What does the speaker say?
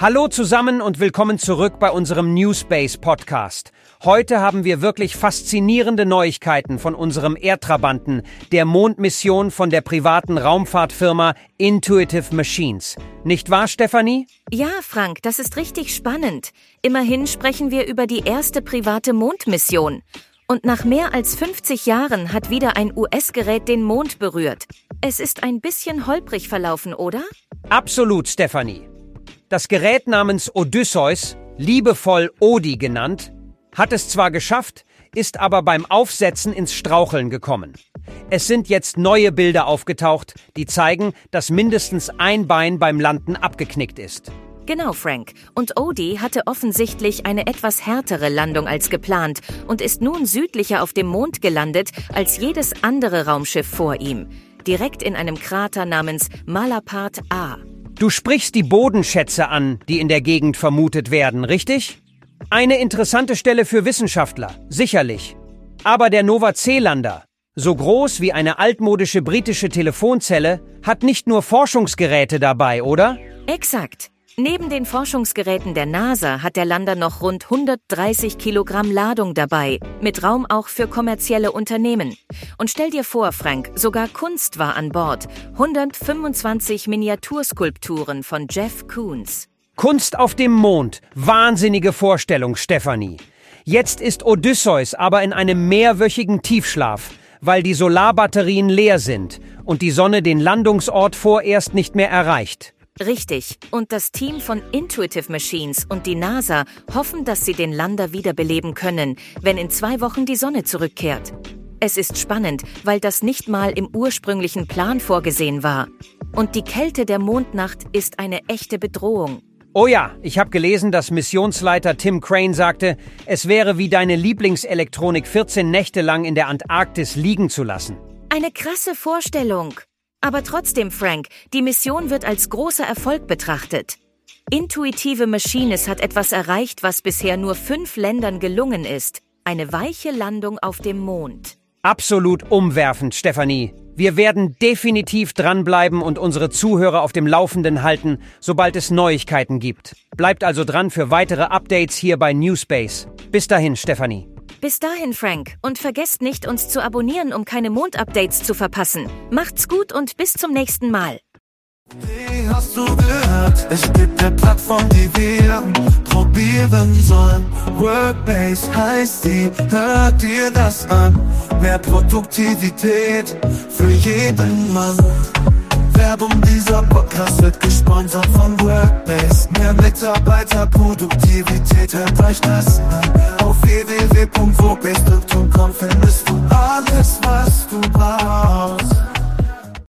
Hallo zusammen und willkommen zurück bei unserem Newspace Podcast. Heute haben wir wirklich faszinierende Neuigkeiten von unserem Erdtrabanten, der Mondmission von der privaten Raumfahrtfirma Intuitive Machines. Nicht wahr, Stefanie? Ja, Frank, das ist richtig spannend. Immerhin sprechen wir über die erste private Mondmission. Und nach mehr als 50 Jahren hat wieder ein US-Gerät den Mond berührt. Es ist ein bisschen holprig verlaufen, oder? Absolut, Stefanie. Das Gerät namens Odysseus, liebevoll Odi genannt, hat es zwar geschafft, ist aber beim Aufsetzen ins Straucheln gekommen. Es sind jetzt neue Bilder aufgetaucht, die zeigen, dass mindestens ein Bein beim Landen abgeknickt ist. Genau, Frank. Und Odie hatte offensichtlich eine etwas härtere Landung als geplant und ist nun südlicher auf dem Mond gelandet als jedes andere Raumschiff vor ihm. Direkt in einem Krater namens Malapart A. Du sprichst die Bodenschätze an, die in der Gegend vermutet werden, richtig? Eine interessante Stelle für Wissenschaftler, sicherlich. Aber der Nova Zeelander, so groß wie eine altmodische britische Telefonzelle, hat nicht nur Forschungsgeräte dabei, oder? Exakt. Neben den Forschungsgeräten der NASA hat der Lander noch rund 130 Kilogramm Ladung dabei, mit Raum auch für kommerzielle Unternehmen. Und stell dir vor, Frank, sogar Kunst war an Bord. 125 Miniaturskulpturen von Jeff Koons. Kunst auf dem Mond. Wahnsinnige Vorstellung, Stefanie. Jetzt ist Odysseus aber in einem mehrwöchigen Tiefschlaf, weil die Solarbatterien leer sind und die Sonne den Landungsort vorerst nicht mehr erreicht. Richtig. Und das Team von Intuitive Machines und die NASA hoffen, dass sie den Lander wiederbeleben können, wenn in zwei Wochen die Sonne zurückkehrt. Es ist spannend, weil das nicht mal im ursprünglichen Plan vorgesehen war. Und die Kälte der Mondnacht ist eine echte Bedrohung. Oh ja, ich habe gelesen, dass Missionsleiter Tim Crane sagte, es wäre wie deine Lieblingselektronik 14 Nächte lang in der Antarktis liegen zu lassen. Eine krasse Vorstellung. Aber trotzdem, Frank, die Mission wird als großer Erfolg betrachtet. Intuitive Machines hat etwas erreicht, was bisher nur fünf Ländern gelungen ist. Eine weiche Landung auf dem Mond. Absolut umwerfend, Stefanie. Wir werden definitiv dranbleiben und unsere Zuhörer auf dem Laufenden halten, sobald es Neuigkeiten gibt. Bleibt also dran für weitere Updates hier bei Newspace. Bis dahin, Stefanie. Bis dahin, Frank. Und vergesst nicht, uns zu abonnieren, um keine Mondupdates zu verpassen. Macht's gut und bis zum nächsten Mal. Wie hast du gehört? Es gibt eine Plattform, die wir probieren sollen. Workbase heißt die, hört dir das an. Mehr Produktivität für jeden Mann. Werbung dieser Podcast wird gesponsert von Workbase. Mehr Mitarbeiterproduktivität, hört euch das an.